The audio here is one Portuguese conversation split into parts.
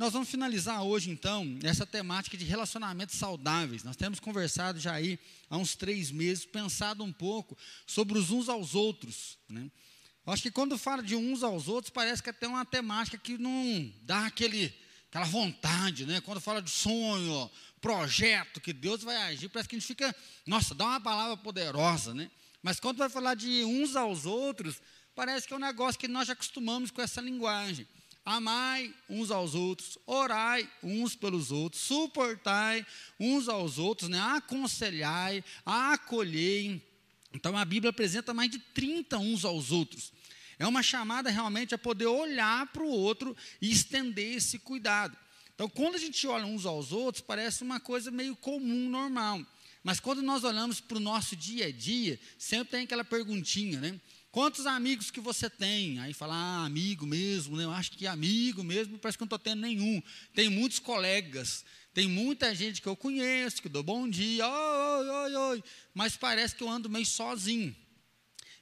nós vamos finalizar hoje, então, essa temática de relacionamentos saudáveis. Nós temos conversado já aí há uns três meses, pensado um pouco sobre os uns aos outros. Né? Acho que quando fala de uns aos outros, parece que é até uma temática que não dá aquele, aquela vontade, né? Quando fala de sonho, projeto, que Deus vai agir, parece que a gente fica, nossa, dá uma palavra poderosa, né? Mas quando vai falar de uns aos outros, parece que é um negócio que nós já acostumamos com essa linguagem. Amai uns aos outros, orai uns pelos outros, suportai uns aos outros, né? aconselhai, acolhei. Então a Bíblia apresenta mais de 30 uns aos outros. É uma chamada realmente a poder olhar para o outro e estender esse cuidado. Então, quando a gente olha uns aos outros, parece uma coisa meio comum, normal. Mas quando nós olhamos para o nosso dia a dia, sempre tem aquela perguntinha, né? Quantos amigos que você tem? Aí fala, ah, amigo mesmo, né? Eu acho que amigo mesmo, parece que não estou tendo nenhum. Tem muitos colegas, tem muita gente que eu conheço, que dou bom dia, oi, oi, oi, mas parece que eu ando meio sozinho.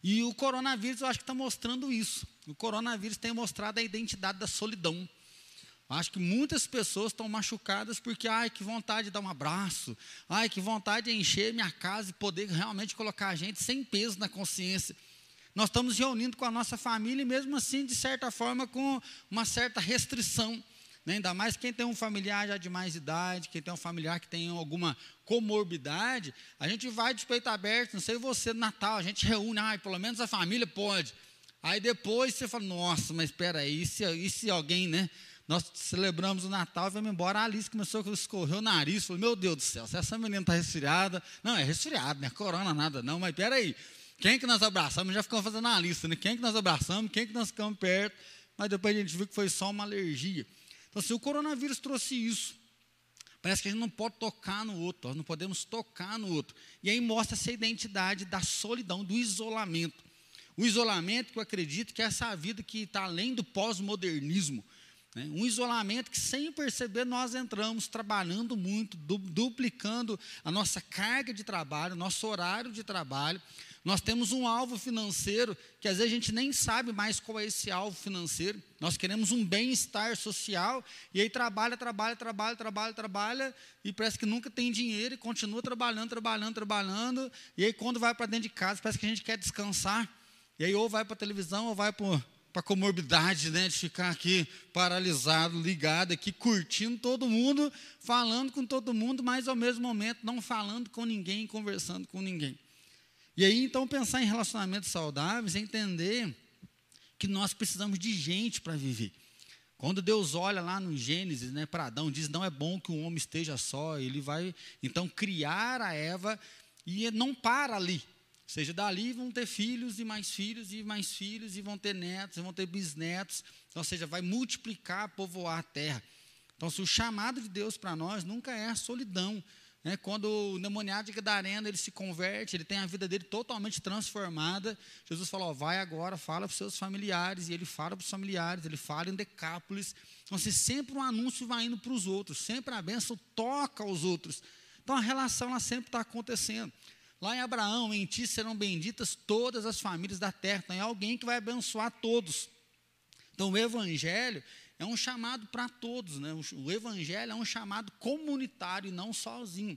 E o coronavírus, eu acho que está mostrando isso. O coronavírus tem mostrado a identidade da solidão. Acho que muitas pessoas estão machucadas porque, ai, que vontade de dar um abraço, ai, que vontade de encher minha casa e poder realmente colocar a gente sem peso na consciência. Nós estamos reunindo com a nossa família e, mesmo assim, de certa forma, com uma certa restrição. Né? Ainda mais quem tem um familiar já de mais idade, quem tem um familiar que tem alguma comorbidade, a gente vai de peito aberto, não sei você, no Natal, a gente reúne, ai, pelo menos a família pode. Aí depois você fala, nossa, mas espera aí, e se, e se alguém, né? Nós celebramos o Natal, vamos embora. A Alice começou a escorrer o nariz. Falei, meu Deus do céu, se essa menina está resfriada. Não, é resfriado, não é corona, nada, não. Mas peraí, quem que nós abraçamos? Já ficamos fazendo uma lista, né? Quem que nós abraçamos, quem que nós ficamos perto. Mas depois a gente viu que foi só uma alergia. Então, se o coronavírus trouxe isso, parece que a gente não pode tocar no outro, nós não podemos tocar no outro. E aí mostra essa identidade da solidão, do isolamento. O isolamento que eu acredito que é essa vida que está além do pós-modernismo. Né? Um isolamento que, sem perceber, nós entramos trabalhando muito, du duplicando a nossa carga de trabalho, nosso horário de trabalho. Nós temos um alvo financeiro que às vezes a gente nem sabe mais qual é esse alvo financeiro. Nós queremos um bem-estar social e aí trabalha, trabalha, trabalha, trabalha, trabalha e parece que nunca tem dinheiro e continua trabalhando, trabalhando, trabalhando. E aí quando vai para dentro de casa parece que a gente quer descansar. E aí ou vai para a televisão ou vai para a comorbidade, né, de ficar aqui paralisado, ligado aqui, curtindo todo mundo, falando com todo mundo, mas ao mesmo momento não falando com ninguém, conversando com ninguém. E aí, então, pensar em relacionamentos saudáveis é entender que nós precisamos de gente para viver. Quando Deus olha lá no Gênesis, né, para Adão, diz: não é bom que o homem esteja só, ele vai então criar a Eva e não para ali seja, dali vão ter filhos e mais filhos e mais filhos, e vão ter netos, e vão ter bisnetos. Ou seja, vai multiplicar, povoar a terra. Então, se o chamado de Deus para nós nunca é a solidão. Né? Quando o demoniado de Gadareno ele se converte, ele tem a vida dele totalmente transformada. Jesus falou: vai agora, fala para os seus familiares. E ele fala para os familiares, ele fala em Decápolis. Então, se sempre um anúncio vai indo para os outros, sempre a bênção toca aos outros. Então, a relação ela sempre está acontecendo. Lá em Abraão, em ti serão benditas todas as famílias da terra. Então é alguém que vai abençoar todos. Então o evangelho é um chamado para todos, né? O evangelho é um chamado comunitário, não sozinho.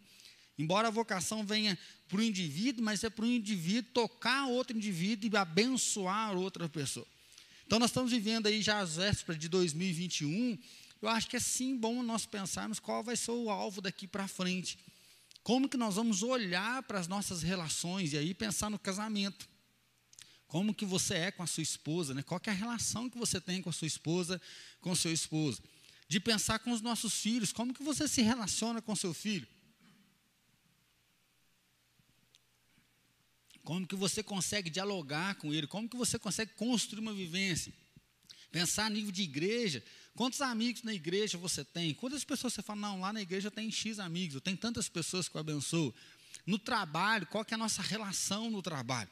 Embora a vocação venha para o indivíduo, mas é para o indivíduo tocar outro indivíduo e abençoar outra pessoa. Então nós estamos vivendo aí já as vésperas de 2021. Eu acho que é sim bom nós pensarmos qual vai ser o alvo daqui para frente. Como que nós vamos olhar para as nossas relações e aí pensar no casamento? Como que você é com a sua esposa, né? Qual é a relação que você tem com a sua esposa, com o seu esposo? De pensar com os nossos filhos, como que você se relaciona com seu filho? Como que você consegue dialogar com ele? Como que você consegue construir uma vivência? Pensar a nível de igreja, Quantos amigos na igreja você tem? Quantas pessoas você fala, não, lá na igreja eu tenho X amigos, eu tenho tantas pessoas que eu abençoo. No trabalho, qual que é a nossa relação no trabalho?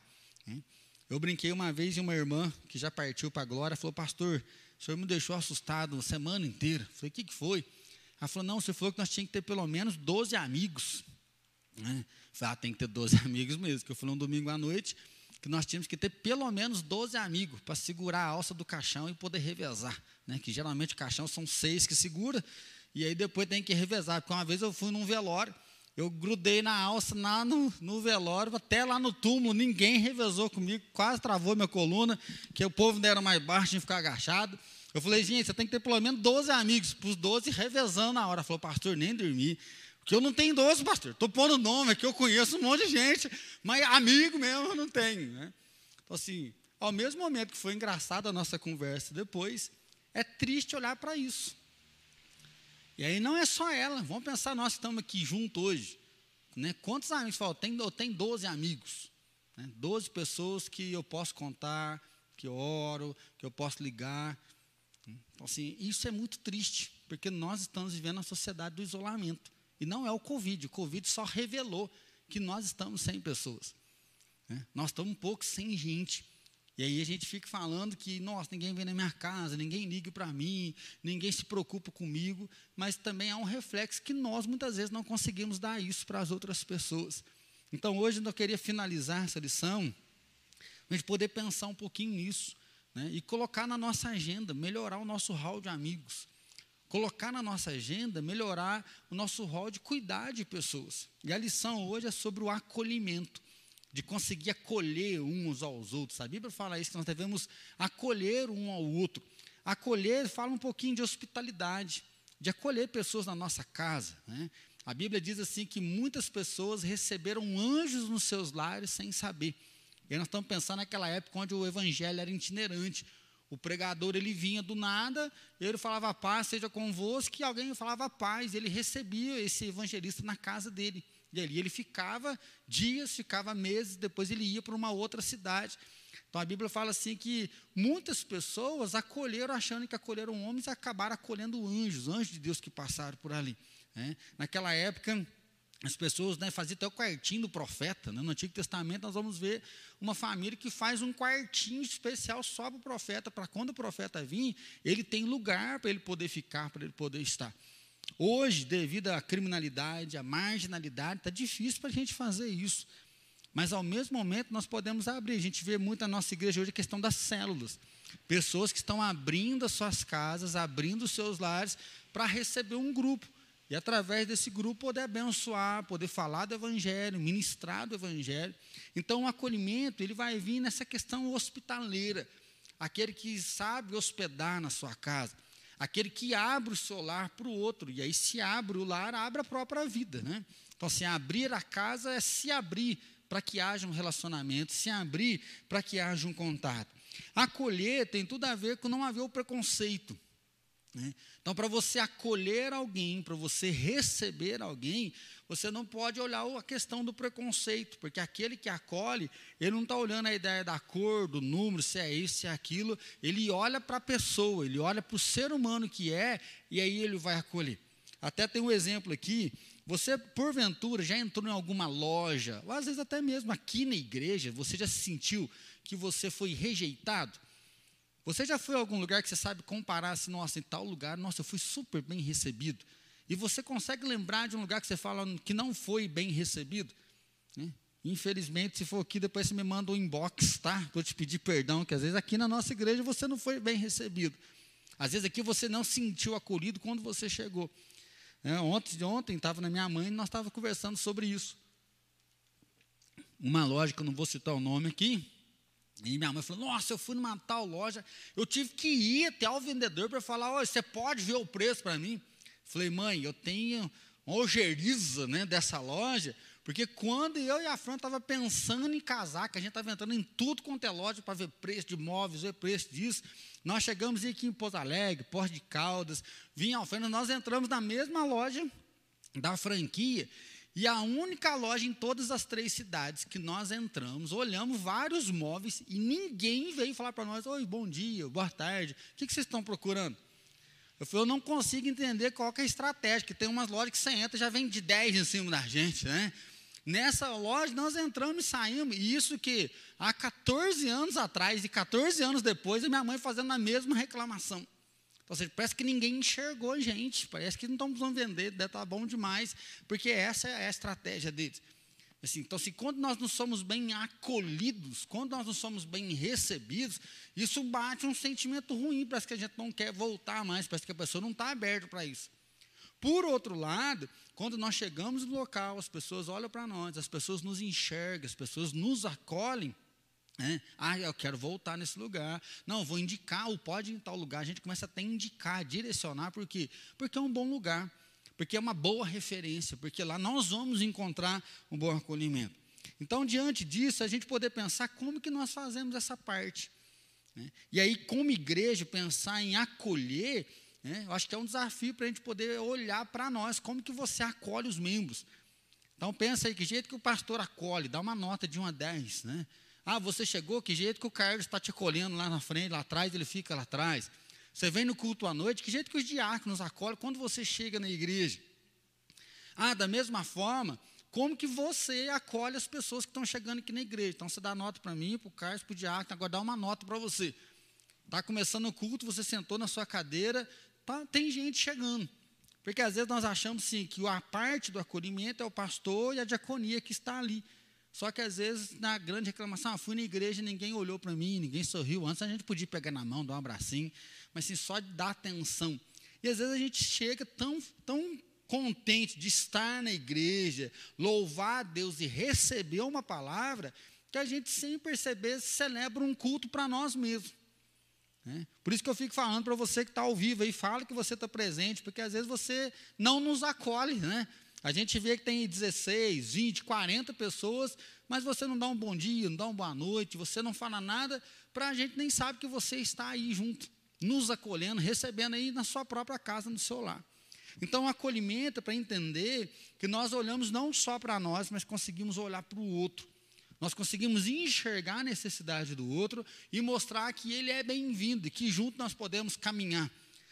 Eu brinquei uma vez e uma irmã que já partiu para a glória falou, pastor, o senhor me deixou assustado a semana inteira. Eu falei, o que, que foi? Ela falou, não, você falou que nós tínhamos que ter pelo menos 12 amigos. Né? Falei, ah, tem que ter 12 amigos mesmo, que eu falei um domingo à noite, que nós tínhamos que ter pelo menos 12 amigos para segurar a alça do caixão e poder revezar. Né? Que geralmente o caixão são seis que segura, e aí depois tem que revezar. Porque uma vez eu fui num velório, eu grudei na alça lá no, no velório, até lá no túmulo, ninguém revezou comigo, quase travou minha coluna, que o povo não era mais baixo, tinha que ficar agachado. Eu falei, gente, você tem que ter pelo menos 12 amigos, para os 12 revezando na hora. Falou, pastor, nem dormi. Porque eu não tenho 12, pastor. Estou pondo nome aqui, eu conheço um monte de gente, mas amigo mesmo eu não tenho. Né? Então, assim, ao mesmo momento que foi engraçada a nossa conversa depois, é triste olhar para isso. E aí não é só ela, vamos pensar, nós que estamos aqui juntos hoje. Né? Quantos amigos? Fala, tem, eu tenho 12 amigos. Né? 12 pessoas que eu posso contar, que eu oro, que eu posso ligar. Então, assim, isso é muito triste, porque nós estamos vivendo a sociedade do isolamento. E não é o Covid, o Covid só revelou que nós estamos sem pessoas. Né? Nós estamos um pouco sem gente. E aí a gente fica falando que, nossa, ninguém vem na minha casa, ninguém liga para mim, ninguém se preocupa comigo, mas também há um reflexo que nós muitas vezes não conseguimos dar isso para as outras pessoas. Então hoje eu queria finalizar essa lição, a gente poder pensar um pouquinho nisso, né, e colocar na nossa agenda, melhorar o nosso hall de amigos, colocar na nossa agenda, melhorar o nosso hall de cuidar de pessoas. E a lição hoje é sobre o acolhimento de conseguir acolher uns aos outros. A Bíblia fala isso, que nós devemos acolher um ao outro. Acolher fala um pouquinho de hospitalidade, de acolher pessoas na nossa casa. Né? A Bíblia diz assim que muitas pessoas receberam anjos nos seus lares sem saber. E nós estamos pensando naquela época onde o evangelho era itinerante. O pregador ele vinha do nada, ele falava paz seja convosco, e alguém falava paz, ele recebia esse evangelista na casa dele. E ali ele ficava dias, ficava meses, depois ele ia para uma outra cidade. Então a Bíblia fala assim que muitas pessoas acolheram, achando que acolheram homens, e acabaram acolhendo anjos, anjos de Deus que passaram por ali. Né? Naquela época, as pessoas né, faziam até o quartinho do profeta. Né? No Antigo Testamento, nós vamos ver uma família que faz um quartinho especial só para o profeta, para quando o profeta vir, ele tem lugar para ele poder ficar, para ele poder estar. Hoje, devido à criminalidade, à marginalidade, está difícil para a gente fazer isso. Mas, ao mesmo momento, nós podemos abrir. A gente vê muito na nossa igreja hoje a questão das células. Pessoas que estão abrindo as suas casas, abrindo os seus lares, para receber um grupo. E, através desse grupo, poder abençoar, poder falar do Evangelho, ministrar do Evangelho. Então, o acolhimento, ele vai vir nessa questão hospitaleira. Aquele que sabe hospedar na sua casa aquele que abre o seu lar para o outro. E aí, se abre o lar, abre a própria vida. Né? Então, assim, abrir a casa é se abrir para que haja um relacionamento, se abrir para que haja um contato. Acolher tem tudo a ver com não haver o preconceito. Né? Então, para você acolher alguém, para você receber alguém, você não pode olhar a questão do preconceito, porque aquele que acolhe, ele não está olhando a ideia da cor, do número, se é isso, se é aquilo, ele olha para a pessoa, ele olha para o ser humano que é, e aí ele vai acolher. Até tem um exemplo aqui, você, porventura, já entrou em alguma loja, ou às vezes até mesmo aqui na igreja, você já sentiu que você foi rejeitado? Você já foi a algum lugar que você sabe comparar assim, nossa, em tal lugar, nossa, eu fui super bem recebido. E você consegue lembrar de um lugar que você fala que não foi bem recebido? Né? Infelizmente, se for aqui, depois você me manda um inbox, tá? Vou te pedir perdão, que às vezes aqui na nossa igreja você não foi bem recebido. Às vezes aqui você não se sentiu acolhido quando você chegou. É, ontem ontem estava na minha mãe e nós estávamos conversando sobre isso. Uma loja que eu não vou citar o nome aqui. E minha mãe falou: Nossa, eu fui numa tal loja, eu tive que ir até o vendedor para falar: Olha, você pode ver o preço para mim? Falei, mãe, eu tenho uma ojeriza né, dessa loja, porque quando eu e a Fran estava pensando em casar, que a gente estava entrando em tudo quanto é loja para ver preço de imóveis, ver preço disso, nós chegamos aqui em Pouso Alegre, Porto de Caldas, vinha Alfena, nós entramos na mesma loja da franquia, e a única loja em todas as três cidades que nós entramos, olhamos vários móveis e ninguém veio falar para nós: Oi, bom dia, boa tarde, o que, que vocês estão procurando? Eu falei, eu não consigo entender qual é a estratégia, que tem umas lojas que você entra já vem de 10 em cima da gente, né? Nessa loja nós entramos e saímos, e isso que há 14 anos atrás e 14 anos depois, a minha mãe fazendo a mesma reclamação. Ou seja, parece que ninguém enxergou a gente, parece que não estão precisando vender, deve estar bom demais, porque essa é a estratégia deles. Assim, então, se quando nós não somos bem acolhidos, quando nós não somos bem recebidos, isso bate um sentimento ruim, parece que a gente não quer voltar mais, parece que a pessoa não está aberta para isso. Por outro lado, quando nós chegamos no local, as pessoas olham para nós, as pessoas nos enxergam, as pessoas nos acolhem, né? ah, eu quero voltar nesse lugar. Não, vou indicar, ou pode ir em tal lugar. A gente começa até a indicar, direcionar, por quê? Porque é um bom lugar porque é uma boa referência, porque lá nós vamos encontrar um bom acolhimento. Então, diante disso, a gente poder pensar como que nós fazemos essa parte. Né? E aí, como igreja, pensar em acolher, né? eu acho que é um desafio para a gente poder olhar para nós, como que você acolhe os membros. Então, pensa aí, que jeito que o pastor acolhe, dá uma nota de 1 a 10. Né? Ah, você chegou, que jeito que o Carlos está te acolhendo lá na frente, lá atrás, ele fica lá atrás. Você vem no culto à noite, que jeito que os diáconos acolhem quando você chega na igreja? Ah, da mesma forma, como que você acolhe as pessoas que estão chegando aqui na igreja? Então você dá nota para mim, para o Carlos, para o diácono, agora dá uma nota para você. Está começando o culto, você sentou na sua cadeira, tá, tem gente chegando. Porque às vezes nós achamos sim, que a parte do acolhimento é o pastor e a diaconia que está ali. Só que às vezes, na grande reclamação, ah, fui na igreja, ninguém olhou para mim, ninguém sorriu. Antes a gente podia pegar na mão, dar um abracinho, mas assim, só de dar atenção. E às vezes a gente chega tão, tão contente de estar na igreja, louvar a Deus e receber uma palavra, que a gente, sem perceber, celebra um culto para nós mesmos. Né? Por isso que eu fico falando para você que está ao vivo aí, fala que você está presente, porque às vezes você não nos acolhe, né? A gente vê que tem 16, 20, 40 pessoas, mas você não dá um bom dia, não dá uma boa noite, você não fala nada, para a gente nem sabe que você está aí junto, nos acolhendo, recebendo aí na sua própria casa, no seu lar. Então, o acolhimento é para entender que nós olhamos não só para nós, mas conseguimos olhar para o outro. Nós conseguimos enxergar a necessidade do outro e mostrar que ele é bem-vindo e que junto nós podemos caminhar.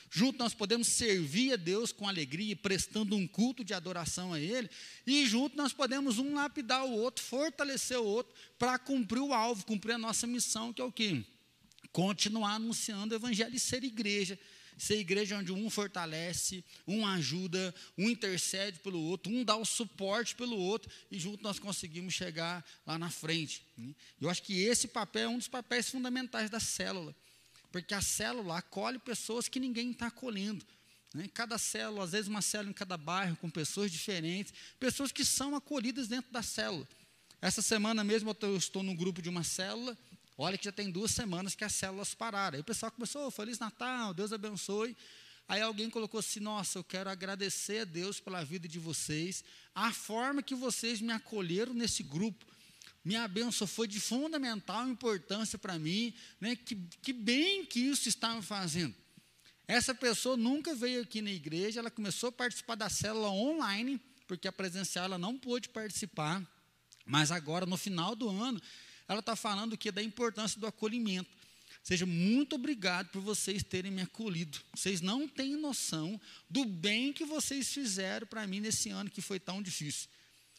Junto nós podemos servir a Deus com alegria, prestando um culto de adoração a Ele, e junto nós podemos um lapidar o outro, fortalecer o outro, para cumprir o alvo, cumprir a nossa missão, que é o quê? Continuar anunciando o Evangelho e ser igreja. Ser igreja onde um fortalece, um ajuda, um intercede pelo outro, um dá o suporte pelo outro, e junto nós conseguimos chegar lá na frente. Né? Eu acho que esse papel é um dos papéis fundamentais da célula. Porque a célula acolhe pessoas que ninguém está acolhendo. Né? Cada célula, às vezes uma célula em cada bairro, com pessoas diferentes, pessoas que são acolhidas dentro da célula. Essa semana mesmo eu estou no grupo de uma célula, olha que já tem duas semanas que as células pararam. Aí o pessoal começou, oh, Feliz Natal, Deus abençoe. Aí alguém colocou assim: Nossa, eu quero agradecer a Deus pela vida de vocês, a forma que vocês me acolheram nesse grupo minha bênção foi de fundamental importância para mim, né? que, que bem que isso está me fazendo. Essa pessoa nunca veio aqui na igreja, ela começou a participar da célula online, porque a presencial ela não pôde participar, mas agora, no final do ano, ela está falando que da importância do acolhimento. Seja muito obrigado por vocês terem me acolhido. Vocês não têm noção do bem que vocês fizeram para mim nesse ano que foi tão difícil.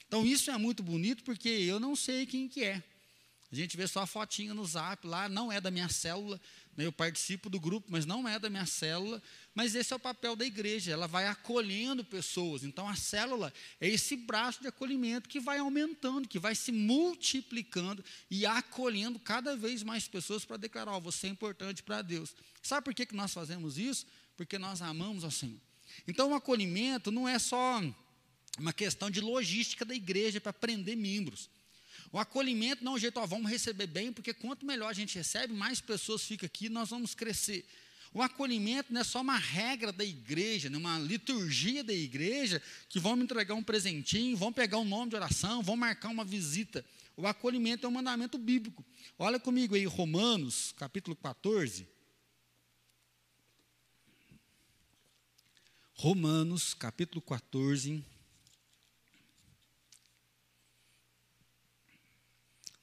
Então isso é muito bonito porque eu não sei quem que é. A gente vê só a fotinha no zap lá, não é da minha célula, né? eu participo do grupo, mas não é da minha célula. Mas esse é o papel da igreja, ela vai acolhendo pessoas. Então a célula é esse braço de acolhimento que vai aumentando, que vai se multiplicando e acolhendo cada vez mais pessoas para declarar: oh, você é importante para Deus. Sabe por que, que nós fazemos isso? Porque nós amamos ao Senhor. Então o acolhimento não é só uma questão de logística da igreja para prender membros. O acolhimento não é um jeito, ó, vamos receber bem, porque quanto melhor a gente recebe, mais pessoas ficam aqui, nós vamos crescer. O acolhimento não é só uma regra da igreja, né, uma liturgia da igreja, que vão me entregar um presentinho, vão pegar um nome de oração, vão marcar uma visita. O acolhimento é um mandamento bíblico. Olha comigo aí, Romanos, capítulo 14. Romanos, capítulo 14.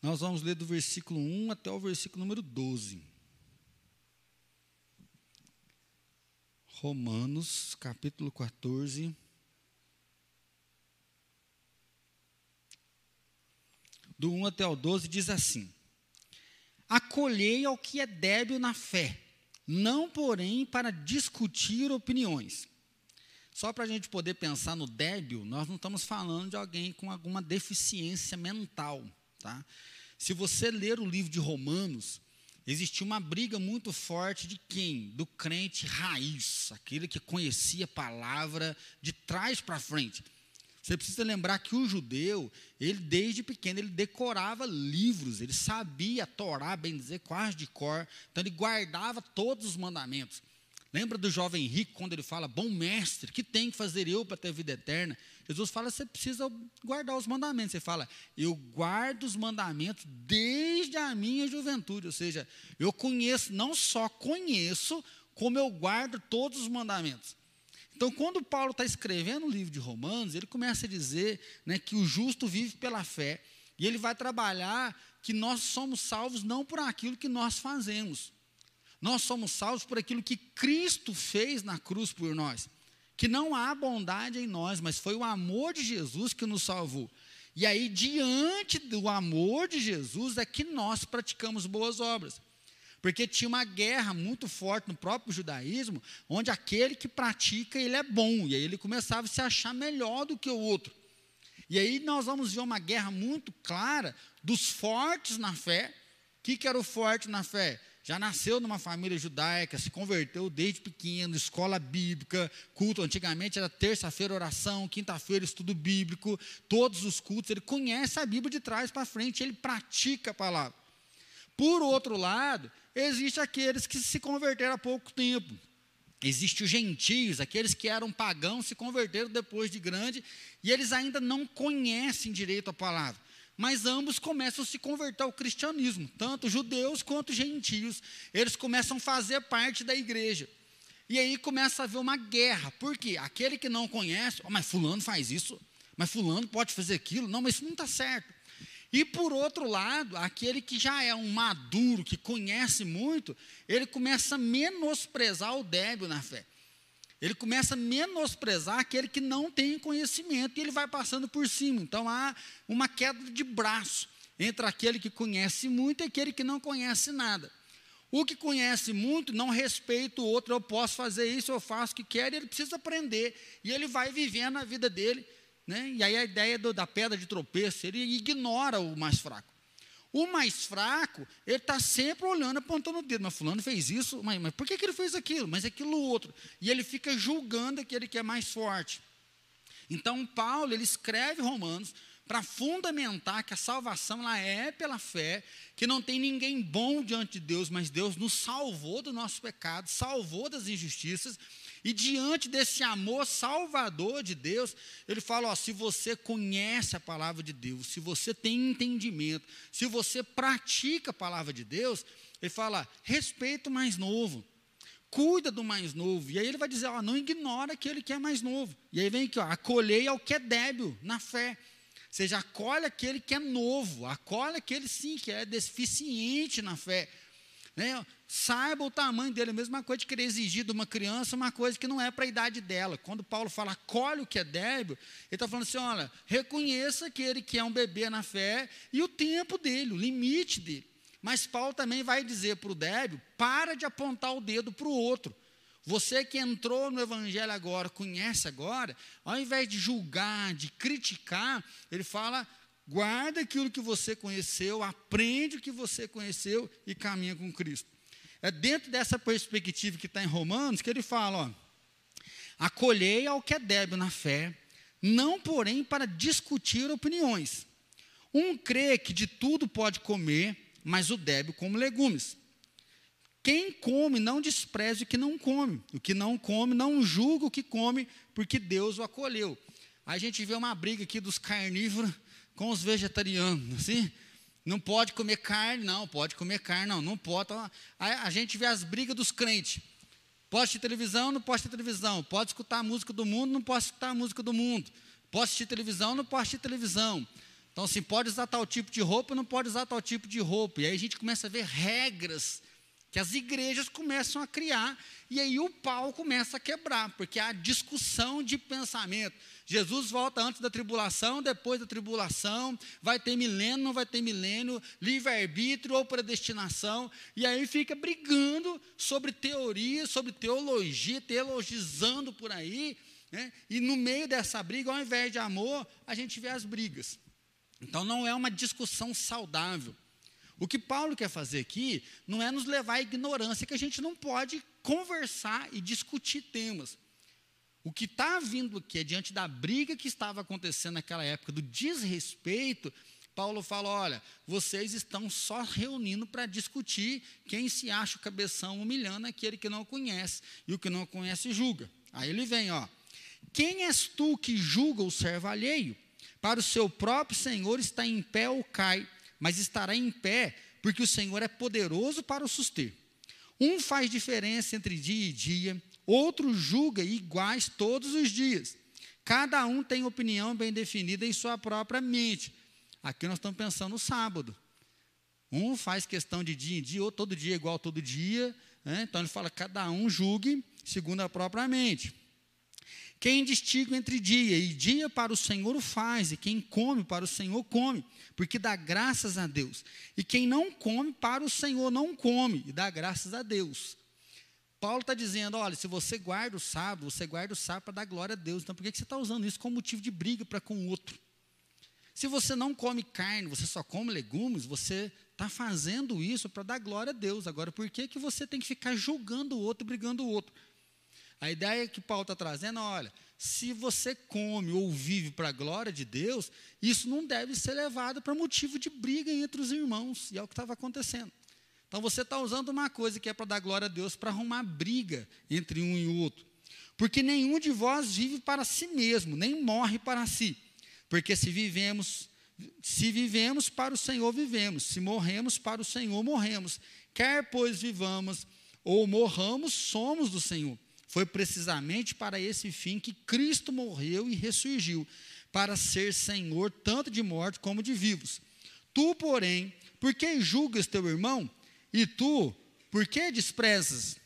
Nós vamos ler do versículo 1 até o versículo número 12. Romanos, capítulo 14. Do 1 até o 12 diz assim: Acolhei ao que é débil na fé, não porém para discutir opiniões. Só para a gente poder pensar no débil, nós não estamos falando de alguém com alguma deficiência mental. Tá? Se você ler o livro de Romanos, existia uma briga muito forte de quem? Do crente raiz, aquele que conhecia a palavra de trás para frente. Você precisa lembrar que o judeu, ele desde pequeno, ele decorava livros, ele sabia Torá, bem dizer, quase de cor, então ele guardava todos os mandamentos. Lembra do jovem rico, quando ele fala, bom mestre, que tem que fazer eu para ter vida eterna? Jesus fala, você precisa guardar os mandamentos. Você fala, eu guardo os mandamentos desde a minha juventude. Ou seja, eu conheço, não só conheço, como eu guardo todos os mandamentos. Então, quando Paulo está escrevendo o livro de Romanos, ele começa a dizer né, que o justo vive pela fé, e ele vai trabalhar que nós somos salvos não por aquilo que nós fazemos, nós somos salvos por aquilo que Cristo fez na cruz por nós. Que não há bondade em nós, mas foi o amor de Jesus que nos salvou. E aí, diante do amor de Jesus, é que nós praticamos boas obras. Porque tinha uma guerra muito forte no próprio judaísmo, onde aquele que pratica, ele é bom, e aí ele começava a se achar melhor do que o outro. E aí nós vamos ver uma guerra muito clara dos fortes na fé. O que, que era o forte na fé? Já nasceu numa família judaica, se converteu desde pequeno, escola bíblica, culto. Antigamente era terça-feira oração, quinta-feira estudo bíblico, todos os cultos. Ele conhece a Bíblia de trás para frente, ele pratica a palavra. Por outro lado, existe aqueles que se converteram há pouco tempo. Existem os gentios, aqueles que eram pagãos, se converteram depois de grande, e eles ainda não conhecem direito a palavra. Mas ambos começam a se converter ao cristianismo, tanto judeus quanto gentios. Eles começam a fazer parte da igreja. E aí começa a haver uma guerra. Por quê? Aquele que não conhece, oh, mas fulano faz isso, mas fulano pode fazer aquilo. Não, mas isso não está certo. E por outro lado, aquele que já é um maduro, que conhece muito, ele começa a menosprezar o débil na fé. Ele começa a menosprezar aquele que não tem conhecimento e ele vai passando por cima. Então há uma queda de braço entre aquele que conhece muito e aquele que não conhece nada. O que conhece muito não respeita o outro, eu posso fazer isso, eu faço o que quero, e ele precisa aprender. E ele vai vivendo a vida dele né? E aí a ideia do, da pedra de tropeço, ele ignora o mais fraco. O mais fraco, ele está sempre olhando, apontando o dedo. Mas fulano fez isso, mas, mas por que, que ele fez aquilo? Mas aquilo outro. E ele fica julgando aquele que é mais forte. Então, Paulo, ele escreve Romanos para fundamentar que a salvação ela é pela fé, que não tem ninguém bom diante de Deus, mas Deus nos salvou do nosso pecado, salvou das injustiças, e diante desse amor salvador de Deus, ele fala: ó, se você conhece a palavra de Deus, se você tem entendimento, se você pratica a palavra de Deus, ele fala: respeita o mais novo, cuida do mais novo. E aí ele vai dizer: ó, não ignora aquele que é mais novo. E aí vem aqui: ó, acolhei ao que é débil na fé. Ou seja, acolhe aquele que é novo, acolhe aquele sim que é deficiente na fé. Né? Saiba o tamanho dele, a mesma coisa de querer exigir de uma criança uma coisa que não é para a idade dela. Quando Paulo fala, colhe o que é débil, ele está falando assim: olha, reconheça aquele que é um bebê na fé e o tempo dele, o limite dele. Mas Paulo também vai dizer para o débil: para de apontar o dedo para o outro. Você que entrou no Evangelho agora, conhece agora, ao invés de julgar, de criticar, ele fala: guarda aquilo que você conheceu, aprende o que você conheceu e caminha com Cristo. É dentro dessa perspectiva que está em Romanos que ele fala: ó, acolhei ao que é débil na fé, não porém para discutir opiniões. Um crê que de tudo pode comer, mas o débil come legumes. Quem come não despreze o que não come. O que não come não julga o que come, porque Deus o acolheu. A gente vê uma briga aqui dos carnívoros com os vegetarianos, assim. Não pode comer carne, não, pode comer carne, não, não pode. Então, a, a gente vê as brigas dos crentes. Pode assistir televisão, não pode assistir televisão. Pode escutar a música do mundo, não pode escutar a música do mundo. Pode assistir televisão, não pode assistir televisão. Então, assim, pode usar tal tipo de roupa, não pode usar tal tipo de roupa. E aí a gente começa a ver regras que as igrejas começam a criar, e aí o pau começa a quebrar, porque há discussão de pensamento. Jesus volta antes da tribulação, depois da tribulação, vai ter milênio, não vai ter milênio, livre-arbítrio ou predestinação, e aí fica brigando sobre teoria, sobre teologia, teologizando por aí, Né? E no meio dessa briga, ao invés de amor, a gente vê as brigas. Então não é uma discussão saudável. O que Paulo quer fazer aqui não é nos levar à ignorância, que a gente não pode conversar e discutir temas. O que está vindo aqui é diante da briga que estava acontecendo naquela época, do desrespeito. Paulo fala: olha, vocês estão só reunindo para discutir quem se acha o cabeção humilhando aquele que não conhece, e o que não conhece julga. Aí ele vem, ó. Quem és tu que julga o servo alheio? Para o seu próprio Senhor está em pé ou cai, mas estará em pé, porque o Senhor é poderoso para o suster. Um faz diferença entre dia e dia, outro julga iguais todos os dias. Cada um tem opinião bem definida em sua própria mente. Aqui nós estamos pensando no sábado. Um faz questão de dia em dia, ou todo dia igual todo dia. Né? Então ele fala: cada um julgue segundo a própria mente. Quem distingue entre dia e dia para o Senhor o faz, e quem come para o Senhor come, porque dá graças a Deus. E quem não come para o Senhor não come, e dá graças a Deus. Paulo está dizendo: olha, se você guarda o sábado, você guarda o sábado para dar glória a Deus. Então por que você está usando isso como motivo de briga para com o outro? Se você não come carne, você só come legumes, você está fazendo isso para dar glória a Deus. Agora, por que, que você tem que ficar julgando o outro brigando o outro? A ideia que Paulo está trazendo, olha, se você come ou vive para a glória de Deus, isso não deve ser levado para motivo de briga entre os irmãos, e é o que estava acontecendo. Então você está usando uma coisa que é para dar glória a Deus para arrumar briga entre um e o outro. Porque nenhum de vós vive para si mesmo, nem morre para si. Porque se vivemos, se vivemos para o Senhor vivemos, se morremos para o Senhor morremos. Quer pois vivamos ou morramos, somos do Senhor. Foi precisamente para esse fim que Cristo morreu e ressurgiu, para ser Senhor tanto de mortos como de vivos. Tu, porém, por que julgas teu irmão? E tu, por que desprezas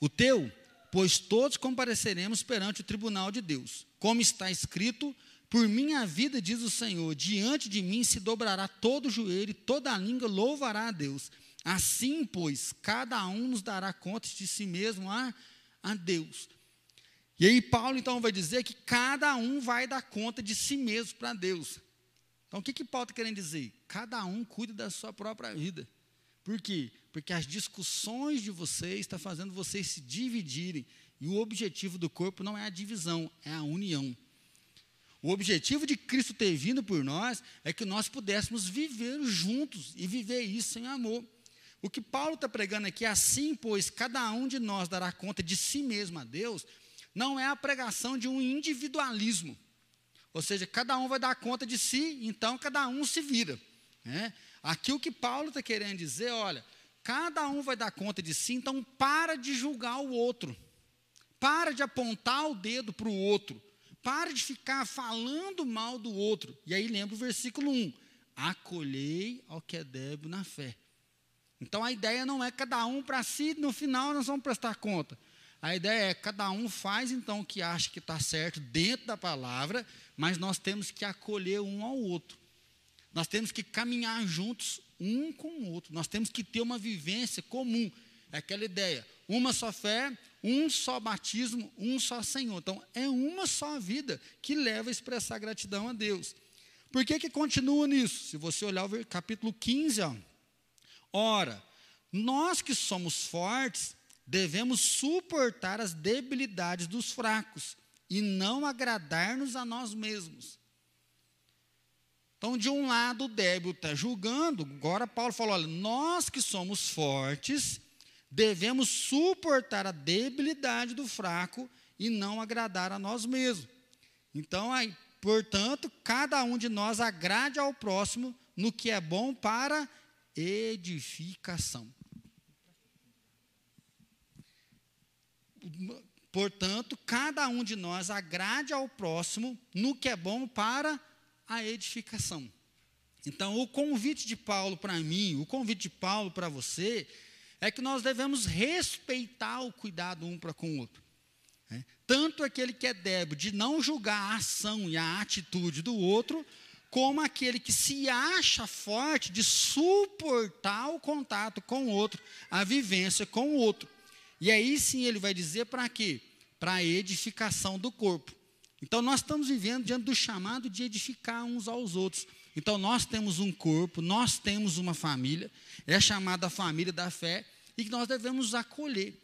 o teu? Pois todos compareceremos perante o tribunal de Deus. Como está escrito, por minha vida, diz o Senhor, diante de mim se dobrará todo o joelho e toda a língua louvará a Deus. Assim, pois, cada um nos dará conta de si mesmo a a Deus. E aí Paulo então vai dizer que cada um vai dar conta de si mesmo para Deus. Então o que, que Paulo está querendo dizer? Cada um cuida da sua própria vida. Por quê? Porque as discussões de vocês estão fazendo vocês se dividirem. E o objetivo do corpo não é a divisão, é a união. O objetivo de Cristo ter vindo por nós é que nós pudéssemos viver juntos e viver isso em amor. O que Paulo está pregando aqui, assim, pois cada um de nós dará conta de si mesmo a Deus, não é a pregação de um individualismo. Ou seja, cada um vai dar conta de si, então cada um se vira. Né? Aqui o que Paulo está querendo dizer, olha, cada um vai dar conta de si, então para de julgar o outro. Para de apontar o dedo para o outro. Para de ficar falando mal do outro. E aí lembra o versículo 1. Acolhei ao que é débil na fé. Então a ideia não é cada um para si, no final nós vamos prestar conta. A ideia é cada um faz então o que acha que está certo dentro da palavra, mas nós temos que acolher um ao outro. Nós temos que caminhar juntos um com o outro. Nós temos que ter uma vivência comum. É aquela ideia: uma só fé, um só batismo, um só Senhor. Então é uma só vida que leva a expressar gratidão a Deus. Por que, que continua nisso? Se você olhar o capítulo 15, ó, Ora, nós que somos fortes, devemos suportar as debilidades dos fracos e não agradar-nos a nós mesmos. Então, de um lado, o débil está julgando, agora Paulo falou: olha, nós que somos fortes, devemos suportar a debilidade do fraco e não agradar a nós mesmos. Então, aí, portanto, cada um de nós agrade ao próximo no que é bom para edificação. Portanto, cada um de nós agrade ao próximo no que é bom para a edificação. Então, o convite de Paulo para mim, o convite de Paulo para você, é que nós devemos respeitar o cuidado um para com o outro. É? Tanto aquele que é débil de não julgar a ação e a atitude do outro, como aquele que se acha forte de suportar o contato com o outro, a vivência com o outro. E aí sim ele vai dizer para quê? para a edificação do corpo. Então, nós estamos vivendo diante do chamado de edificar uns aos outros. Então, nós temos um corpo, nós temos uma família, é chamada a família da fé, e que nós devemos acolher.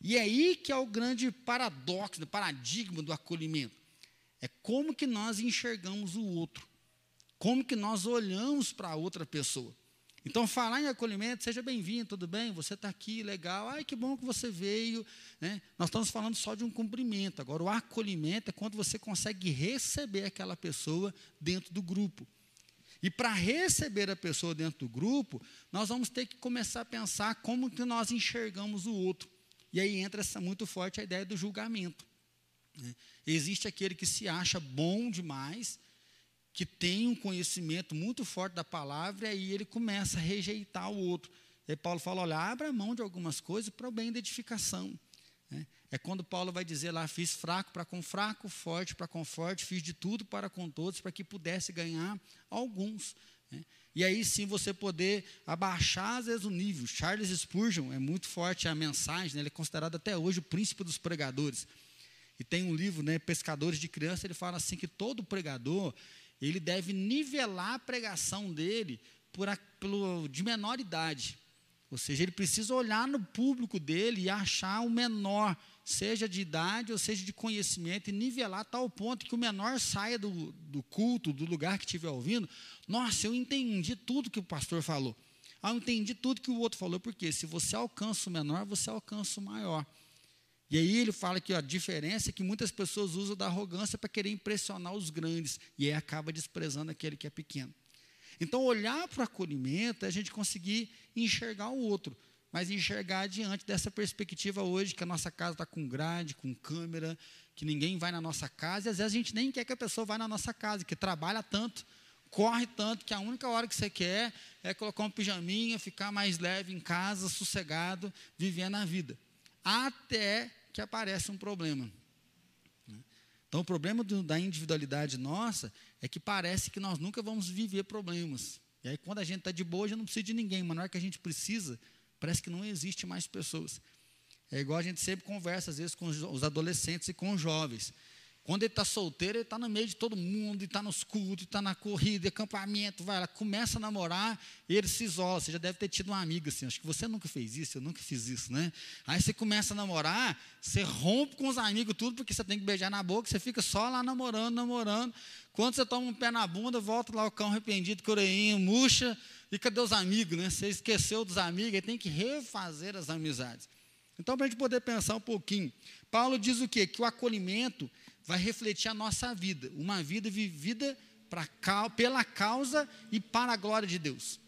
E é aí que é o grande paradoxo, o paradigma do acolhimento. É como que nós enxergamos o outro, como que nós olhamos para outra pessoa. Então, falar em acolhimento, seja bem-vindo, tudo bem? Você está aqui, legal. Ai, que bom que você veio. Né? Nós estamos falando só de um cumprimento. Agora, o acolhimento é quando você consegue receber aquela pessoa dentro do grupo. E para receber a pessoa dentro do grupo, nós vamos ter que começar a pensar como que nós enxergamos o outro. E aí entra essa, muito forte a ideia do julgamento. Né? Existe aquele que se acha bom demais, que tem um conhecimento muito forte da palavra, e aí ele começa a rejeitar o outro. E aí Paulo fala: olha, abra mão de algumas coisas para o bem da edificação. Né? É quando Paulo vai dizer lá: fiz fraco para com fraco, forte para com forte, fiz de tudo para com todos, para que pudesse ganhar alguns. Né? E aí sim você poder abaixar às vezes o nível. Charles Spurgeon é muito forte a mensagem, né? ele é considerado até hoje o príncipe dos pregadores. E tem um livro, né, Pescadores de Criança, ele fala assim que todo pregador, ele deve nivelar a pregação dele por a, pelo, de menor idade. Ou seja, ele precisa olhar no público dele e achar o menor, seja de idade ou seja de conhecimento, e nivelar a tal ponto que o menor saia do, do culto, do lugar que estiver ouvindo. Nossa, eu entendi tudo que o pastor falou. Ah, eu entendi tudo que o outro falou, porque se você alcança o menor, você alcança o maior. E aí ele fala que a diferença é que muitas pessoas usam da arrogância para querer impressionar os grandes, e aí acaba desprezando aquele que é pequeno. Então, olhar para o acolhimento é a gente conseguir enxergar o outro, mas enxergar diante dessa perspectiva hoje, que a nossa casa está com grade, com câmera, que ninguém vai na nossa casa, e às vezes a gente nem quer que a pessoa vá na nossa casa, que trabalha tanto, corre tanto, que a única hora que você quer é colocar um pijaminha, ficar mais leve em casa, sossegado, vivendo a vida. Até que aparece um problema. Então, o problema do, da individualidade nossa é que parece que nós nunca vamos viver problemas. E aí, quando a gente está de boa, já não precisa de ninguém, mas na hora que a gente precisa, parece que não existe mais pessoas. É igual a gente sempre conversa, às vezes, com os adolescentes e com os jovens. Quando ele está solteiro, ele está no meio de todo mundo, está nos cultos, está na corrida, acampamento, vai lá, começa a namorar ele se isola. Você já deve ter tido uma amiga assim, acho que você nunca fez isso, eu nunca fiz isso, né? Aí você começa a namorar, você rompe com os amigos tudo, porque você tem que beijar na boca, você fica só lá namorando, namorando. Quando você toma um pé na bunda, volta lá o cão arrependido, coreinho, murcha, e cadê os amigos, né? Você esqueceu dos amigos, aí tem que refazer as amizades. Então, para a gente poder pensar um pouquinho, Paulo diz o quê? Que o acolhimento vai refletir a nossa vida, uma vida vivida pra, pela causa e para a glória de Deus.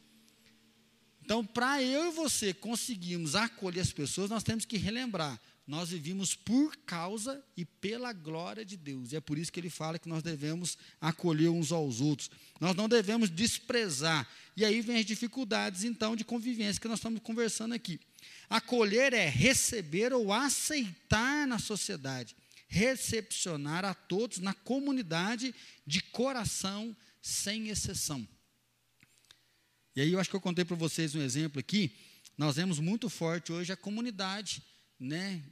Então, para eu e você conseguirmos acolher as pessoas, nós temos que relembrar: nós vivimos por causa e pela glória de Deus. E é por isso que ele fala que nós devemos acolher uns aos outros. Nós não devemos desprezar. E aí vem as dificuldades, então, de convivência que nós estamos conversando aqui. Acolher é receber ou aceitar na sociedade recepcionar a todos na comunidade de coração, sem exceção. E aí eu acho que eu contei para vocês um exemplo aqui. Nós vemos muito forte hoje a comunidade, né?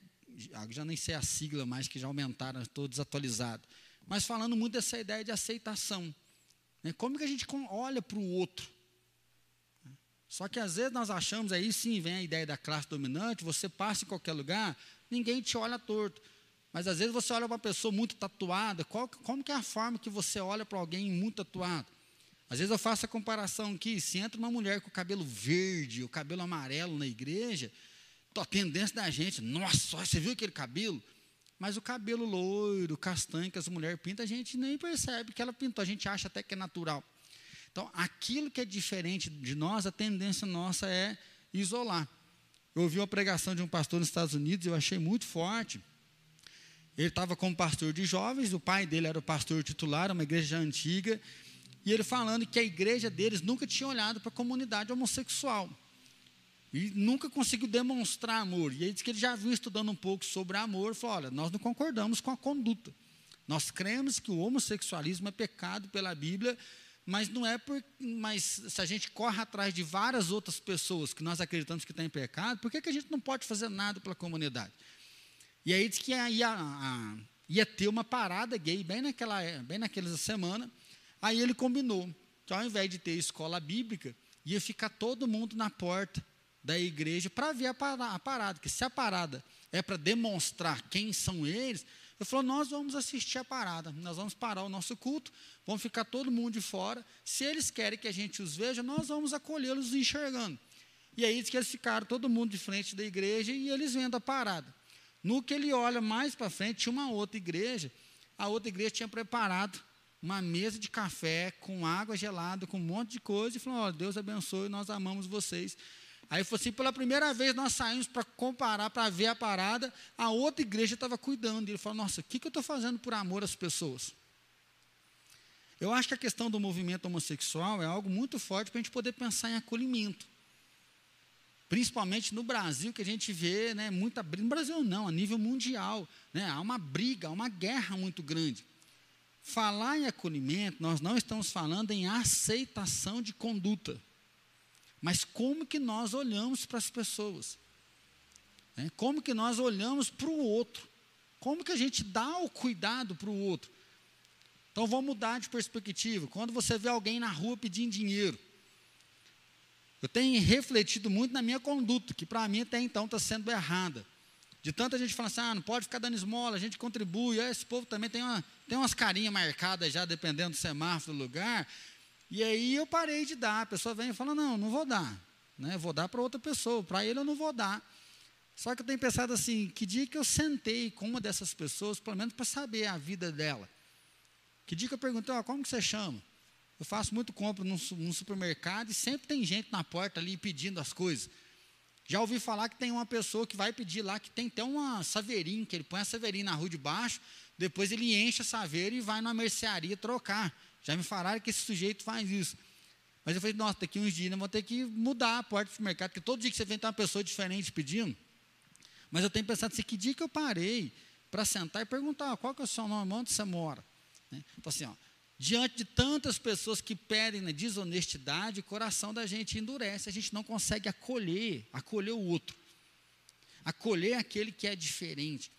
Já nem sei a sigla mais, que já aumentaram, estou desatualizado. Mas falando muito dessa ideia de aceitação. Né? Como que a gente olha para o outro? Só que às vezes nós achamos, aí sim vem a ideia da classe dominante, você passa em qualquer lugar, ninguém te olha torto. Mas às vezes você olha para uma pessoa muito tatuada, qual, como que é a forma que você olha para alguém muito tatuado? Às vezes eu faço a comparação aqui, se entra uma mulher com o cabelo verde, o cabelo amarelo na igreja, a tendência da gente, nossa, você viu aquele cabelo? Mas o cabelo loiro, castanho que as mulheres pintam, a gente nem percebe que ela pintou, a gente acha até que é natural. Então, aquilo que é diferente de nós, a tendência nossa é isolar. Eu ouvi uma pregação de um pastor nos Estados Unidos, eu achei muito forte. Ele estava como pastor de jovens, o pai dele era o pastor titular, uma igreja antiga, e ele falando que a igreja deles nunca tinha olhado para a comunidade homossexual. E nunca conseguiu demonstrar amor. E ele disse que ele já viu estudando um pouco sobre amor, falou: olha, nós não concordamos com a conduta. Nós cremos que o homossexualismo é pecado pela Bíblia, mas não é por. Mas se a gente corre atrás de várias outras pessoas que nós acreditamos que em pecado, por que, que a gente não pode fazer nada pela comunidade? E aí diz que ia, ia, ia ter uma parada gay bem naquela, bem naquela semana. Aí ele combinou que ao invés de ter escola bíblica, ia ficar todo mundo na porta da igreja para ver a parada, a parada. Que se a parada é para demonstrar quem são eles, ele falou: nós vamos assistir a parada, nós vamos parar o nosso culto, vamos ficar todo mundo de fora. Se eles querem que a gente os veja, nós vamos acolhê-los enxergando. E aí diz que eles ficaram todo mundo de frente da igreja e eles vendo a parada. No que ele olha mais para frente, tinha uma outra igreja. A outra igreja tinha preparado uma mesa de café com água gelada, com um monte de coisa, e falou: oh, Deus abençoe, nós amamos vocês. Aí falou assim: pela primeira vez nós saímos para comparar, para ver a parada, a outra igreja estava cuidando. E ele falou: nossa, o que, que eu estou fazendo por amor às pessoas? Eu acho que a questão do movimento homossexual é algo muito forte para a gente poder pensar em acolhimento. Principalmente no Brasil, que a gente vê né, muita briga. No Brasil não, a nível mundial. Né, há uma briga, há uma guerra muito grande. Falar em acolhimento, nós não estamos falando em aceitação de conduta. Mas como que nós olhamos para as pessoas? É, como que nós olhamos para o outro? Como que a gente dá o cuidado para o outro? Então vamos mudar de perspectiva. Quando você vê alguém na rua pedindo dinheiro, eu tenho refletido muito na minha conduta, que para mim até então está sendo errada. De tanta gente falando assim, ah, não pode ficar dando esmola, a gente contribui. Esse povo também tem, uma, tem umas carinhas marcadas já, dependendo do semáforo do lugar. E aí eu parei de dar. A pessoa vem e fala, não, não vou dar. Né? Vou dar para outra pessoa. Para ele eu não vou dar. Só que eu tenho pensado assim, que dia que eu sentei com uma dessas pessoas, pelo menos para saber a vida dela. Que dia que eu perguntei, oh, como que você chama? Eu faço muito compra num, supermercado e sempre tem gente na porta ali pedindo as coisas. Já ouvi falar que tem uma pessoa que vai pedir lá, que tem até uma saveirinha, que ele põe a saveirinha na rua de baixo, depois ele enche a saveira e vai na mercearia trocar. Já me falaram que esse sujeito faz isso. Mas eu falei, nossa, daqui uns dias eu vou ter que mudar a porta do mercado, porque todo dia que você vem tem uma pessoa diferente pedindo. Mas eu tenho pensado assim, que dia que eu parei para sentar e perguntar, qual que é o seu nome, onde você mora? Né? Então assim, ó, diante de tantas pessoas que pedem na desonestidade, o coração da gente endurece, a gente não consegue acolher, acolher o outro. Acolher aquele que é diferente.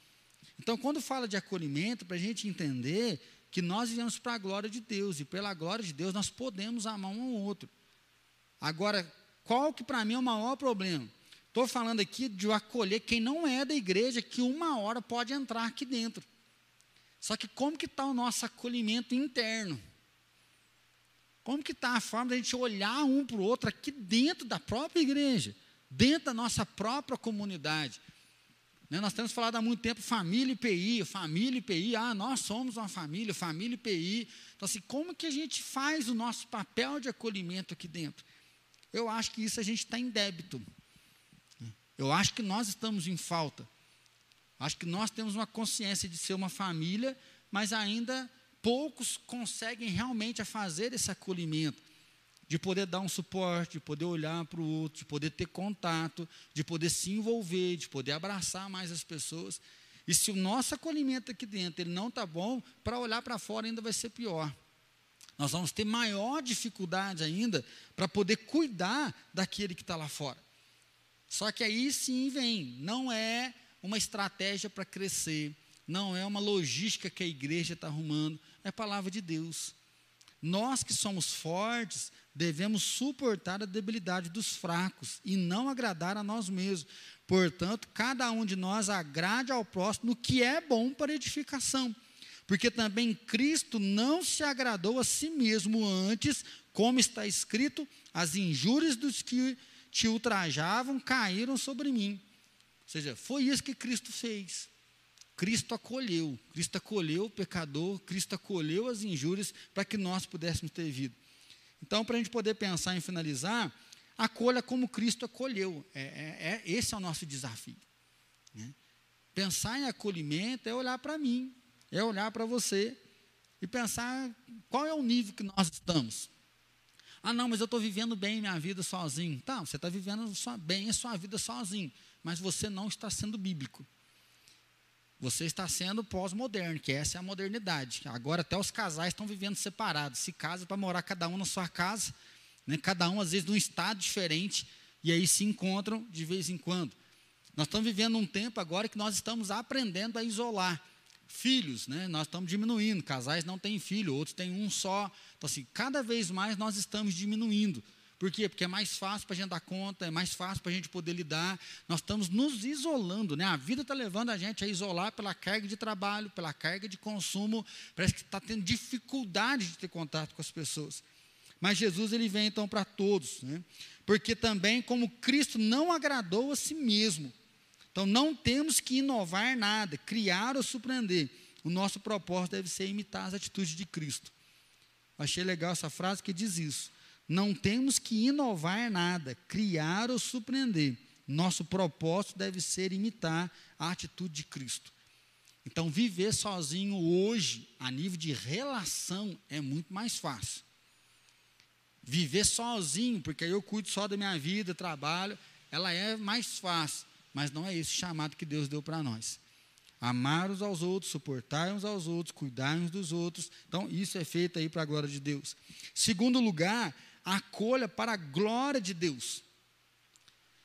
Então, quando fala de acolhimento, para a gente entender que nós vivemos para a glória de Deus, e pela glória de Deus nós podemos amar um ao outro. Agora, qual que para mim é o maior problema? Estou falando aqui de acolher quem não é da igreja, que uma hora pode entrar aqui dentro. Só que como que está o nosso acolhimento interno? Como que está a forma de a gente olhar um para o outro aqui dentro da própria igreja, dentro da nossa própria comunidade? Né, nós temos falado há muito tempo família IPI, família IPI, ah, nós somos uma família, família IPI. Então, assim, como que a gente faz o nosso papel de acolhimento aqui dentro? Eu acho que isso a gente está em débito. Eu acho que nós estamos em falta. Acho que nós temos uma consciência de ser uma família, mas ainda poucos conseguem realmente fazer esse acolhimento de poder dar um suporte, de poder olhar para o outro, de poder ter contato, de poder se envolver, de poder abraçar mais as pessoas. E se o nosso acolhimento aqui dentro ele não está bom, para olhar para fora ainda vai ser pior. Nós vamos ter maior dificuldade ainda para poder cuidar daquele que está lá fora. Só que aí sim vem, não é uma estratégia para crescer, não é uma logística que a igreja está arrumando, é a palavra de Deus. Nós que somos fortes, devemos suportar a debilidade dos fracos e não agradar a nós mesmos. Portanto, cada um de nós agrade ao próximo no que é bom para edificação. Porque também Cristo não se agradou a si mesmo antes, como está escrito: as injúrias dos que te ultrajavam caíram sobre mim. Ou seja, foi isso que Cristo fez. Cristo acolheu, Cristo acolheu o pecador, Cristo acolheu as injúrias para que nós pudéssemos ter vida. Então, para a gente poder pensar em finalizar, acolha como Cristo acolheu. É, é, é esse é o nosso desafio. Né? Pensar em acolhimento é olhar para mim, é olhar para você e pensar qual é o nível que nós estamos. Ah, não, mas eu estou vivendo bem minha vida sozinho. Tá, você está vivendo bem a sua vida sozinho, mas você não está sendo bíblico. Você está sendo pós-moderno, que essa é a modernidade. Agora até os casais estão vivendo separados. Se casam para morar cada um na sua casa, né? cada um às vezes num estado diferente, e aí se encontram de vez em quando. Nós estamos vivendo um tempo agora que nós estamos aprendendo a isolar. Filhos, né? nós estamos diminuindo. Casais não têm filho, outros têm um só. Então, assim, cada vez mais nós estamos diminuindo. Por quê? Porque é mais fácil para a gente dar conta, é mais fácil para a gente poder lidar. Nós estamos nos isolando, né? A vida está levando a gente a isolar pela carga de trabalho, pela carga de consumo. Parece que está tendo dificuldade de ter contato com as pessoas. Mas Jesus ele vem então para todos, né? Porque também como Cristo não agradou a si mesmo, então não temos que inovar nada, criar ou surpreender. O nosso propósito deve ser imitar as atitudes de Cristo. Achei legal essa frase que diz isso. Não temos que inovar nada, criar ou surpreender. Nosso propósito deve ser imitar a atitude de Cristo. Então, viver sozinho hoje, a nível de relação, é muito mais fácil. Viver sozinho, porque aí eu cuido só da minha vida, trabalho, ela é mais fácil, mas não é esse chamado que Deus deu para nós. Amar uns aos outros, suportar uns aos outros, cuidar uns dos outros. Então, isso é feito aí para a glória de Deus. Segundo lugar, acolha para a glória de Deus.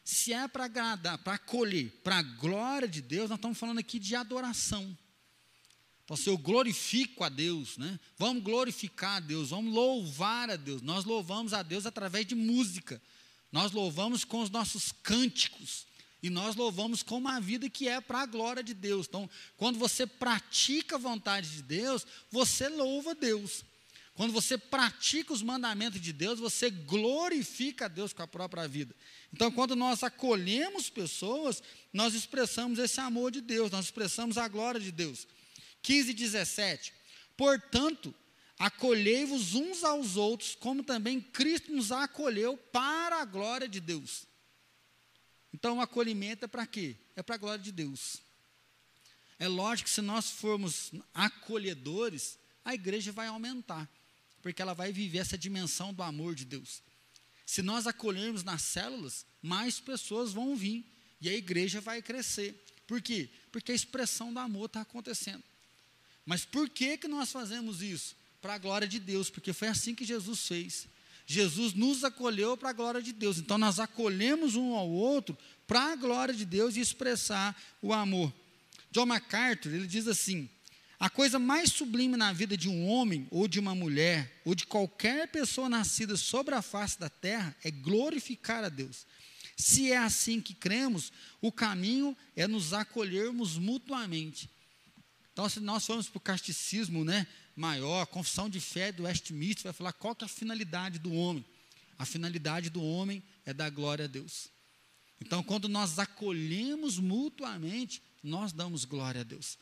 Se é para agradar, para acolher, para a glória de Deus, nós estamos falando aqui de adoração. Então, se eu glorifico a Deus, né? vamos glorificar a Deus, vamos louvar a Deus. Nós louvamos a Deus através de música, nós louvamos com os nossos cânticos, e nós louvamos com uma vida que é para a glória de Deus. Então, quando você pratica a vontade de Deus, você louva Deus. Quando você pratica os mandamentos de Deus, você glorifica a Deus com a própria vida. Então, quando nós acolhemos pessoas, nós expressamos esse amor de Deus, nós expressamos a glória de Deus. 15 17. Portanto, acolhei-vos uns aos outros, como também Cristo nos acolheu para a glória de Deus. Então, o acolhimento é para quê? É para a glória de Deus. É lógico que se nós formos acolhedores, a igreja vai aumentar porque ela vai viver essa dimensão do amor de Deus. Se nós acolhermos nas células, mais pessoas vão vir e a igreja vai crescer. Por quê? Porque a expressão do amor está acontecendo. Mas por que, que nós fazemos isso? Para a glória de Deus, porque foi assim que Jesus fez. Jesus nos acolheu para a glória de Deus. Então nós acolhemos um ao outro para a glória de Deus e expressar o amor. John MacArthur, ele diz assim: a coisa mais sublime na vida de um homem, ou de uma mulher, ou de qualquer pessoa nascida sobre a face da terra é glorificar a Deus. Se é assim que cremos, o caminho é nos acolhermos mutuamente. Então, se nós formos para o casticismo né, maior, a confissão de fé do Westminster vai falar qual que é a finalidade do homem. A finalidade do homem é dar glória a Deus. Então, quando nós acolhemos mutuamente, nós damos glória a Deus.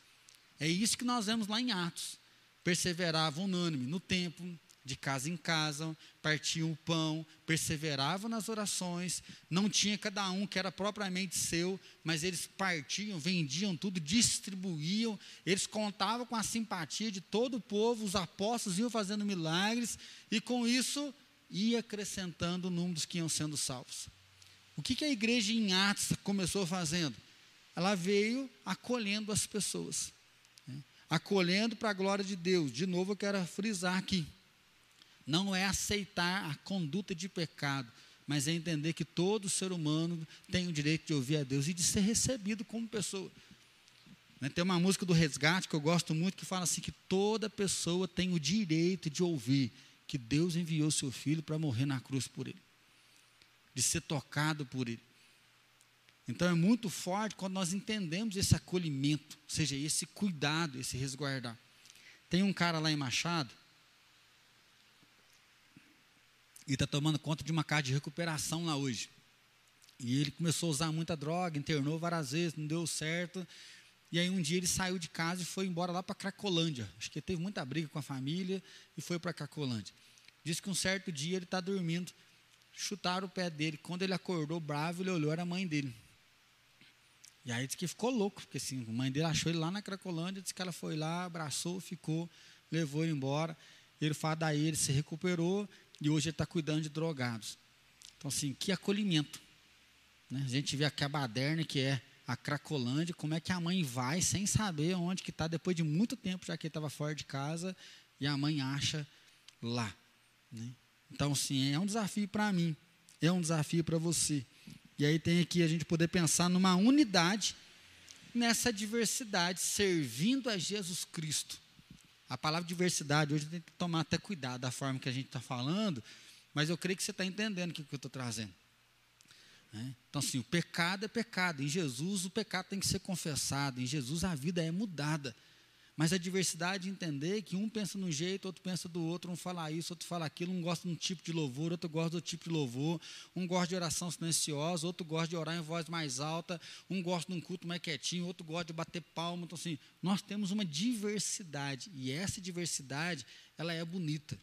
É isso que nós vemos lá em Atos. Perseveravam unânime no templo, de casa em casa, partiam o pão, perseveravam nas orações, não tinha cada um que era propriamente seu, mas eles partiam, vendiam tudo, distribuíam, eles contavam com a simpatia de todo o povo, os apóstolos iam fazendo milagres, e com isso ia acrescentando o número dos que iam sendo salvos. O que, que a igreja em Atos começou fazendo? Ela veio acolhendo as pessoas acolhendo para a glória de Deus. De novo, eu quero frisar aqui: não é aceitar a conduta de pecado, mas é entender que todo ser humano tem o direito de ouvir a Deus e de ser recebido como pessoa. Né, tem uma música do Resgate que eu gosto muito que fala assim: que toda pessoa tem o direito de ouvir que Deus enviou seu filho para morrer na cruz por ele, de ser tocado por ele. Então é muito forte quando nós entendemos esse acolhimento, ou seja, esse cuidado, esse resguardar. Tem um cara lá em Machado, e está tomando conta de uma casa de recuperação lá hoje. E ele começou a usar muita droga, internou várias vezes, não deu certo. E aí um dia ele saiu de casa e foi embora lá para Cracolândia. Acho que teve muita briga com a família e foi para Cracolândia. Diz que um certo dia ele está dormindo, chutaram o pé dele. Quando ele acordou bravo, ele olhou, era a mãe dele. E aí disse que ficou louco, porque assim, a mãe dele achou ele lá na Cracolândia, disse que ela foi lá, abraçou, ficou, levou ele embora. Ele fala daí, ele se recuperou e hoje ele está cuidando de drogados. Então, assim, que acolhimento. Né? A gente vê a baderna, que é a Cracolândia, como é que a mãe vai sem saber onde que está, depois de muito tempo, já que ele estava fora de casa, e a mãe acha lá. Né? Então, sim, é um desafio para mim, é um desafio para você. E aí tem aqui a gente poder pensar numa unidade nessa diversidade, servindo a Jesus Cristo. A palavra diversidade, hoje tem que tomar até cuidado da forma que a gente está falando, mas eu creio que você está entendendo o que, que eu estou trazendo. Né? Então, assim, o pecado é pecado. Em Jesus, o pecado tem que ser confessado. Em Jesus, a vida é mudada. Mas a diversidade de entender que um pensa de um jeito, outro pensa do outro, um fala isso, outro fala aquilo, um gosta de um tipo de louvor, outro gosta do tipo de louvor, um gosta de oração silenciosa, outro gosta de orar em voz mais alta, um gosta de um culto mais quietinho, outro gosta de bater palma. Então, assim, nós temos uma diversidade, e essa diversidade, ela é bonita.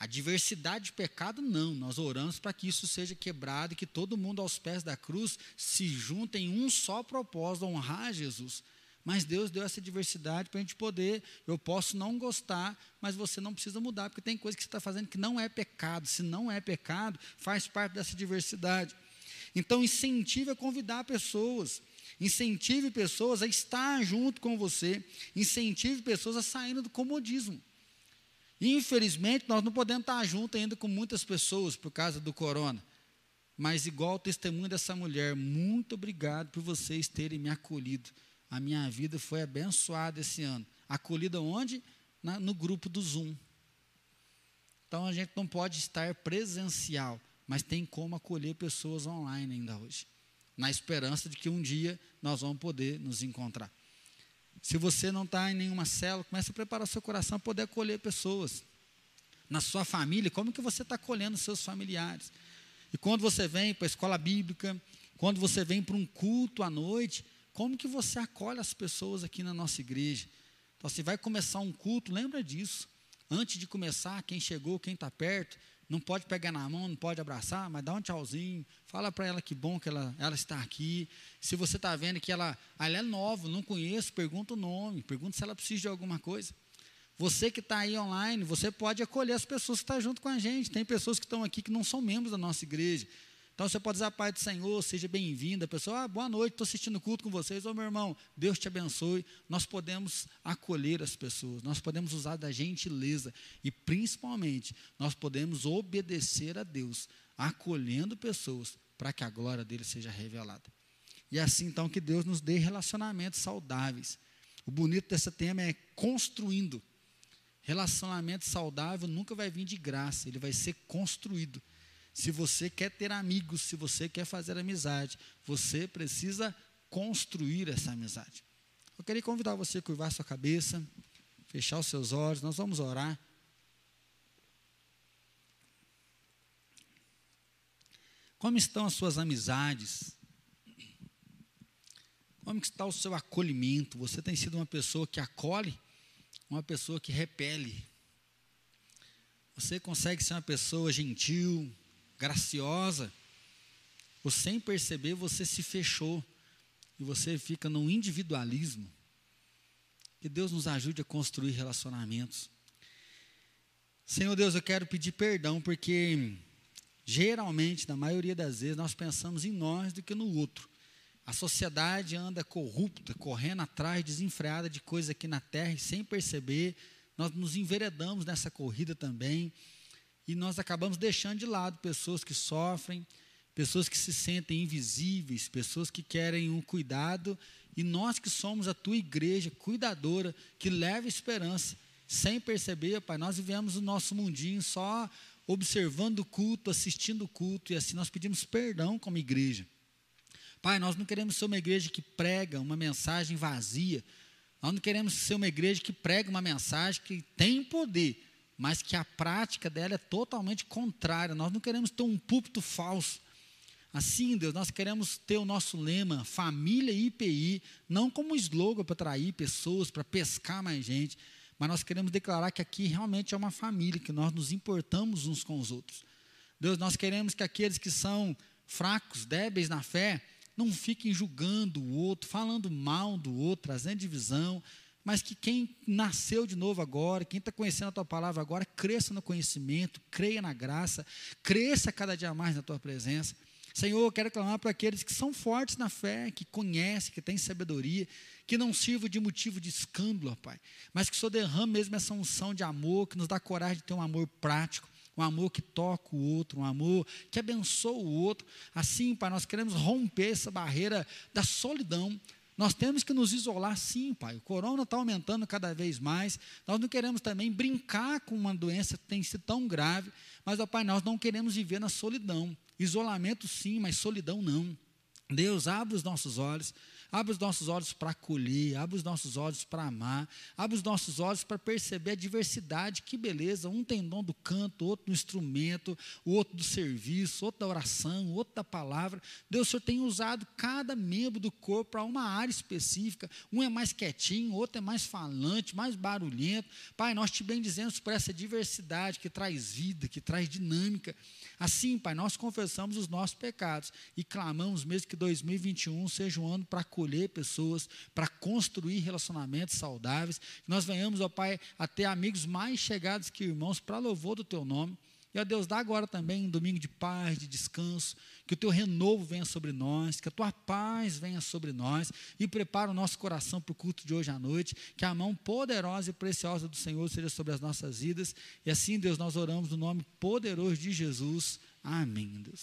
A diversidade de pecado, não. Nós oramos para que isso seja quebrado e que todo mundo aos pés da cruz se junte em um só propósito, honrar Jesus. Mas Deus deu essa diversidade para a gente poder. Eu posso não gostar, mas você não precisa mudar, porque tem coisa que você está fazendo que não é pecado. Se não é pecado, faz parte dessa diversidade. Então, incentive a convidar pessoas. Incentive pessoas a estar junto com você. Incentive pessoas a saírem do comodismo. Infelizmente, nós não podemos estar junto ainda com muitas pessoas por causa do corona. Mas, igual o testemunho dessa mulher, muito obrigado por vocês terem me acolhido. A minha vida foi abençoada esse ano. Acolhida onde? Na, no grupo do Zoom. Então a gente não pode estar presencial, mas tem como acolher pessoas online ainda hoje. Na esperança de que um dia nós vamos poder nos encontrar. Se você não está em nenhuma célula, comece a preparar seu coração para poder acolher pessoas. Na sua família, como que você está acolhendo seus familiares? E quando você vem para a escola bíblica, quando você vem para um culto à noite, como que você acolhe as pessoas aqui na nossa igreja? Então, se vai começar um culto, lembra disso. Antes de começar, quem chegou, quem está perto, não pode pegar na mão, não pode abraçar, mas dá um tchauzinho, fala para ela que bom que ela, ela está aqui. Se você está vendo que ela, ela é nova, não conheço, pergunta o nome, pergunta se ela precisa de alguma coisa. Você que está aí online, você pode acolher as pessoas que estão junto com a gente. Tem pessoas que estão aqui que não são membros da nossa igreja. Então você pode dizer a paz do Senhor, seja bem-vinda. A pessoa, ah, boa noite, estou assistindo o culto com vocês. Ô meu irmão, Deus te abençoe. Nós podemos acolher as pessoas, nós podemos usar da gentileza e principalmente nós podemos obedecer a Deus, acolhendo pessoas para que a glória dele seja revelada. E é assim então que Deus nos dê relacionamentos saudáveis. O bonito desse tema é construindo. Relacionamento saudável nunca vai vir de graça, ele vai ser construído. Se você quer ter amigos, se você quer fazer amizade, você precisa construir essa amizade. Eu queria convidar você a curvar sua cabeça, fechar os seus olhos, nós vamos orar. Como estão as suas amizades? Como está o seu acolhimento? Você tem sido uma pessoa que acolhe, uma pessoa que repele? Você consegue ser uma pessoa gentil, graciosa, ou sem perceber você se fechou e você fica num individualismo. Que Deus nos ajude a construir relacionamentos. Senhor Deus, eu quero pedir perdão porque geralmente, na maioria das vezes, nós pensamos em nós do que no outro. A sociedade anda corrupta, correndo atrás, desenfreada de coisas aqui na terra e sem perceber, nós nos enveredamos nessa corrida também e nós acabamos deixando de lado pessoas que sofrem, pessoas que se sentem invisíveis, pessoas que querem um cuidado, e nós que somos a tua igreja cuidadora, que leva esperança, sem perceber, Pai, nós vivemos o nosso mundinho só observando o culto, assistindo o culto, e assim nós pedimos perdão como igreja. Pai, nós não queremos ser uma igreja que prega uma mensagem vazia, nós não queremos ser uma igreja que prega uma mensagem que tem poder, mas que a prática dela é totalmente contrária. Nós não queremos ter um púlpito falso. Assim, Deus, nós queremos ter o nosso lema, família IPI, não como slogan para atrair pessoas, para pescar mais gente, mas nós queremos declarar que aqui realmente é uma família, que nós nos importamos uns com os outros. Deus, nós queremos que aqueles que são fracos, débeis na fé, não fiquem julgando o outro, falando mal do outro, trazendo divisão, mas que quem nasceu de novo agora, quem está conhecendo a tua palavra agora, cresça no conhecimento, creia na graça, cresça cada dia mais na tua presença. Senhor, eu quero clamar para aqueles que são fortes na fé, que conhecem, que têm sabedoria, que não sirvam de motivo de escândalo, Pai, mas que o Senhor derrame mesmo essa unção de amor, que nos dá coragem de ter um amor prático, um amor que toca o outro, um amor que abençoa o outro. Assim, Pai, nós queremos romper essa barreira da solidão. Nós temos que nos isolar, sim, Pai. O corona está aumentando cada vez mais. Nós não queremos também brincar com uma doença que tem sido tão grave. Mas, ó Pai, nós não queremos viver na solidão. Isolamento, sim, mas solidão, não. Deus, abre os nossos olhos Abre os nossos olhos para acolher, abre os nossos olhos para amar, abre os nossos olhos para perceber a diversidade, que beleza. Um tem dom do canto, outro do instrumento, o outro do serviço, outro da oração, outro da palavra. Deus, o Senhor tem usado cada membro do corpo para uma área específica. Um é mais quietinho, outro é mais falante, mais barulhento. Pai, nós te bendizemos por essa diversidade que traz vida, que traz dinâmica. Assim, Pai, nós confessamos os nossos pecados e clamamos mesmo que 2021 seja um ano para acolher pessoas, para construir relacionamentos saudáveis. Que nós venhamos, ó Pai, a ter amigos mais chegados que irmãos para louvor do Teu nome. E, ó Deus, dá agora também um domingo de paz, de descanso, que o teu renovo venha sobre nós, que a tua paz venha sobre nós e prepara o nosso coração para o culto de hoje à noite, que a mão poderosa e preciosa do Senhor seja sobre as nossas vidas. E assim, Deus, nós oramos no nome poderoso de Jesus. Amém, Deus.